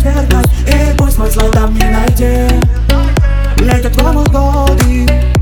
отвергать И пусть мой зло там не найдет Летят в годы